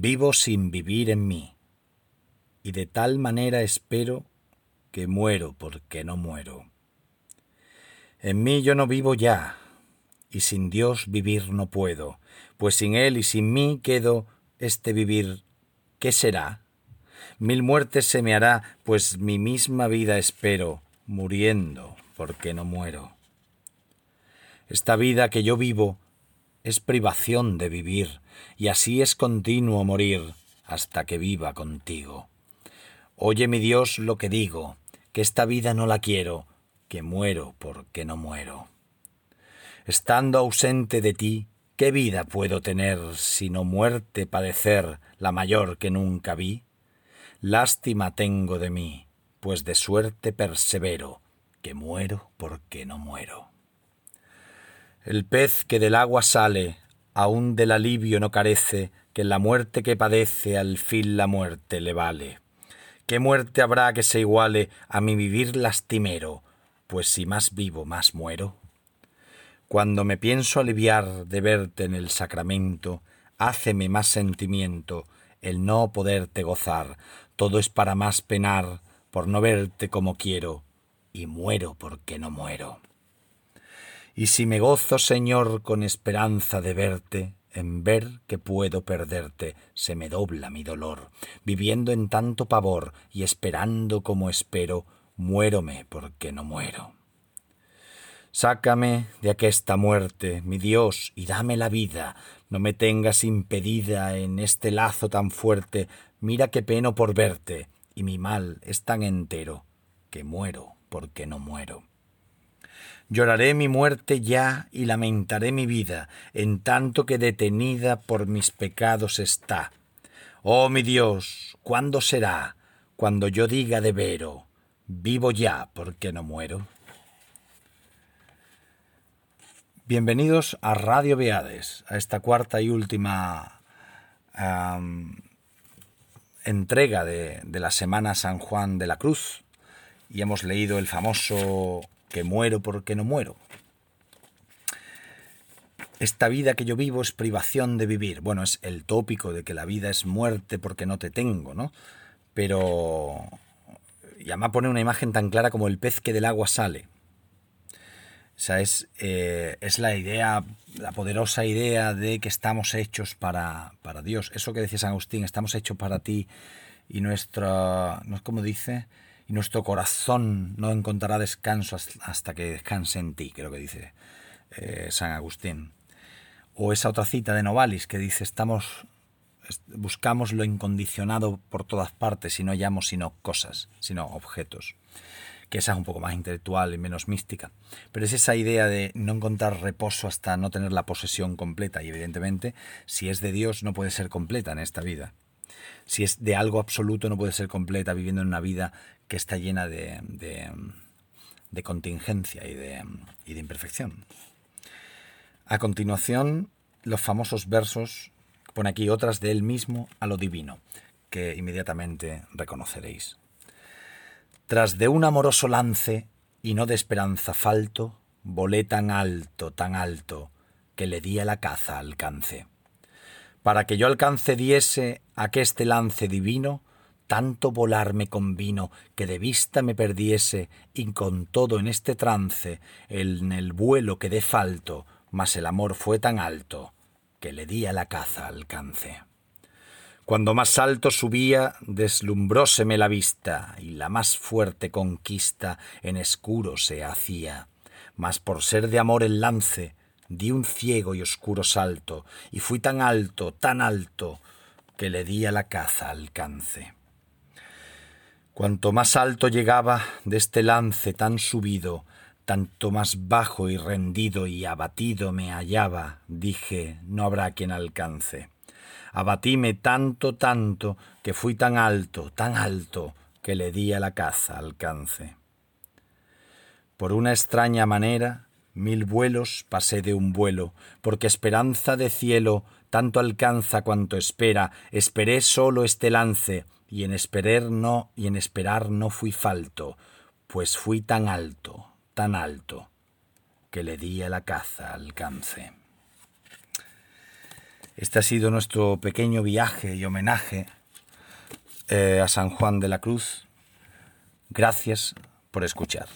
vivo sin vivir en mí, y de tal manera espero que muero porque no muero. En mí yo no vivo ya, y sin Dios vivir no puedo, pues sin Él y sin mí quedo este vivir, ¿qué será? Mil muertes se me hará, pues mi misma vida espero, muriendo porque no muero. Esta vida que yo vivo es privación de vivir, y así es continuo morir hasta que viva contigo. Oye mi Dios lo que digo, que esta vida no la quiero, que muero porque no muero. Estando ausente de ti, ¿qué vida puedo tener sino muerte padecer la mayor que nunca vi? Lástima tengo de mí, pues de suerte persevero, que muero porque no muero. El pez que del agua sale, aún del alivio no carece, que la muerte que padece al fin la muerte le vale. ¿Qué muerte habrá que se iguale a mi vivir lastimero? Pues si más vivo, más muero. Cuando me pienso aliviar de verte en el sacramento, háceme más sentimiento el no poderte gozar. Todo es para más penar por no verte como quiero, y muero porque no muero. Y si me gozo, Señor, con esperanza de verte, en ver que puedo perderte, se me dobla mi dolor. Viviendo en tanto pavor y esperando como espero, muérome porque no muero. Sácame de aquesta muerte, mi Dios, y dame la vida. No me tengas impedida en este lazo tan fuerte. Mira qué peno por verte, y mi mal es tan entero que muero porque no muero. Lloraré mi muerte ya y lamentaré mi vida, en tanto que detenida por mis pecados está. Oh mi Dios, ¿cuándo será? Cuando yo diga de vero, vivo ya porque no muero. Bienvenidos a Radio Beades, a esta cuarta y última entrega de, de la Semana San Juan de la Cruz. Y hemos leído el famoso que muero porque no muero. Esta vida que yo vivo es privación de vivir. Bueno, es el tópico de que la vida es muerte porque no te tengo, ¿no? Pero... Y pone una imagen tan clara como el pez que del agua sale. O sea, es, eh, es la idea, la poderosa idea de que estamos hechos para, para Dios. Eso que decía San Agustín, estamos hechos para ti y nuestra, ¿no es como dice? Y nuestro corazón no encontrará descanso hasta que descanse en ti, creo que dice eh, San Agustín. O esa otra cita de Novalis que dice, estamos, buscamos lo incondicionado por todas partes y no hallamos sino cosas, sino objetos que esa es un poco más intelectual y menos mística. Pero es esa idea de no encontrar reposo hasta no tener la posesión completa. Y evidentemente, si es de Dios, no puede ser completa en esta vida. Si es de algo absoluto, no puede ser completa viviendo en una vida que está llena de, de, contingencia y de, y de imperfección. A continuación, los famosos versos, pone aquí otras de él mismo a lo divino, que inmediatamente reconoceréis. Tras de un amoroso lance y no de esperanza falto, volé tan alto, tan alto, que le di a la caza alcance. Para que yo alcance diese aqueste lance divino, tanto volar me convino que de vista me perdiese y con todo en este trance en el vuelo quedé falto, mas el amor fue tan alto que le di a la caza alcance. Cuando más alto subía, deslumbróseme la vista, y la más fuerte conquista en escuro se hacía. Mas por ser de amor el lance, di un ciego y oscuro salto, y fui tan alto, tan alto, que le di a la caza alcance. Cuanto más alto llegaba de este lance tan subido, tanto más bajo y rendido y abatido me hallaba, dije, no habrá quien alcance. Abatíme tanto, tanto, que fui tan alto, tan alto, que le di a la caza alcance. Por una extraña manera, mil vuelos pasé de un vuelo, porque esperanza de cielo tanto alcanza cuanto espera, esperé solo este lance, y en esperar no, y en esperar no fui falto, pues fui tan alto, tan alto, que le di a la caza alcance. Este ha sido nuestro pequeño viaje y homenaje eh, a San Juan de la Cruz. Gracias por escuchar.